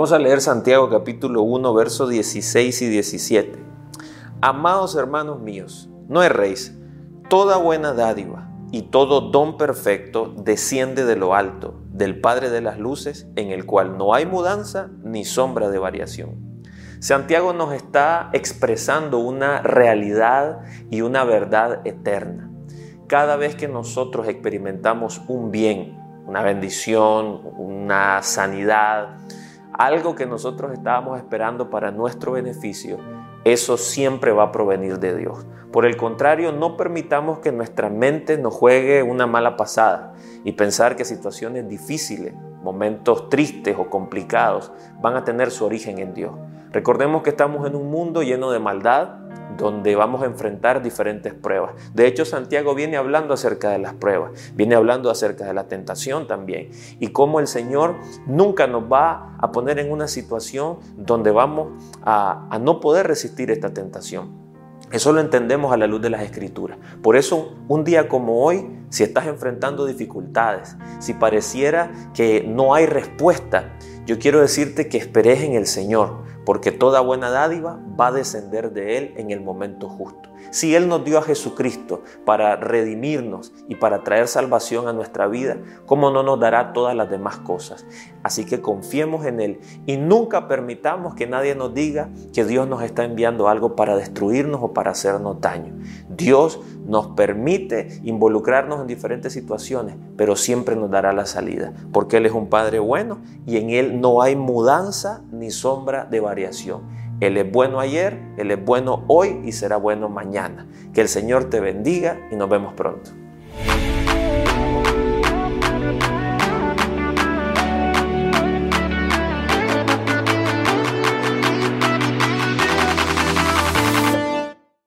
Vamos a leer Santiago capítulo 1, versos 16 y 17. Amados hermanos míos, no erréis, toda buena dádiva y todo don perfecto desciende de lo alto, del Padre de las Luces, en el cual no hay mudanza ni sombra de variación. Santiago nos está expresando una realidad y una verdad eterna. Cada vez que nosotros experimentamos un bien, una bendición, una sanidad, algo que nosotros estábamos esperando para nuestro beneficio, eso siempre va a provenir de Dios. Por el contrario, no permitamos que nuestra mente nos juegue una mala pasada y pensar que situaciones difíciles, momentos tristes o complicados van a tener su origen en Dios. Recordemos que estamos en un mundo lleno de maldad, donde vamos a enfrentar diferentes pruebas. De hecho, Santiago viene hablando acerca de las pruebas, viene hablando acerca de la tentación también y cómo el Señor nunca nos va a poner en una situación donde vamos a, no poder resistir esta tentación. Eso lo entendemos a la luz de las escrituras. Por eso, un día como hoy, si estás enfrentando dificultades, si pareciera que no hay respuesta, yo quiero decirte que esperes en el Señor, porque toda buena dádiva va a descender de Él en el momento justo. Si Él nos dio a Jesucristo para redimirnos y para traer salvación a nuestra vida, ¿cómo no nos dará todas las demás cosas? Así que confiemos en Él y nunca permitamos que nadie nos diga que Dios nos está enviando algo para destruirnos o para hacernos daño. Dios nos permite involucrarnos en diferentes situaciones, pero siempre nos dará la salida, porque Él es un Padre bueno y en Él no hay mudanza ni sombra de Él es bueno ayer, Él es bueno hoy y será bueno mañana. Que el Señor te bendiga y nos vemos pronto.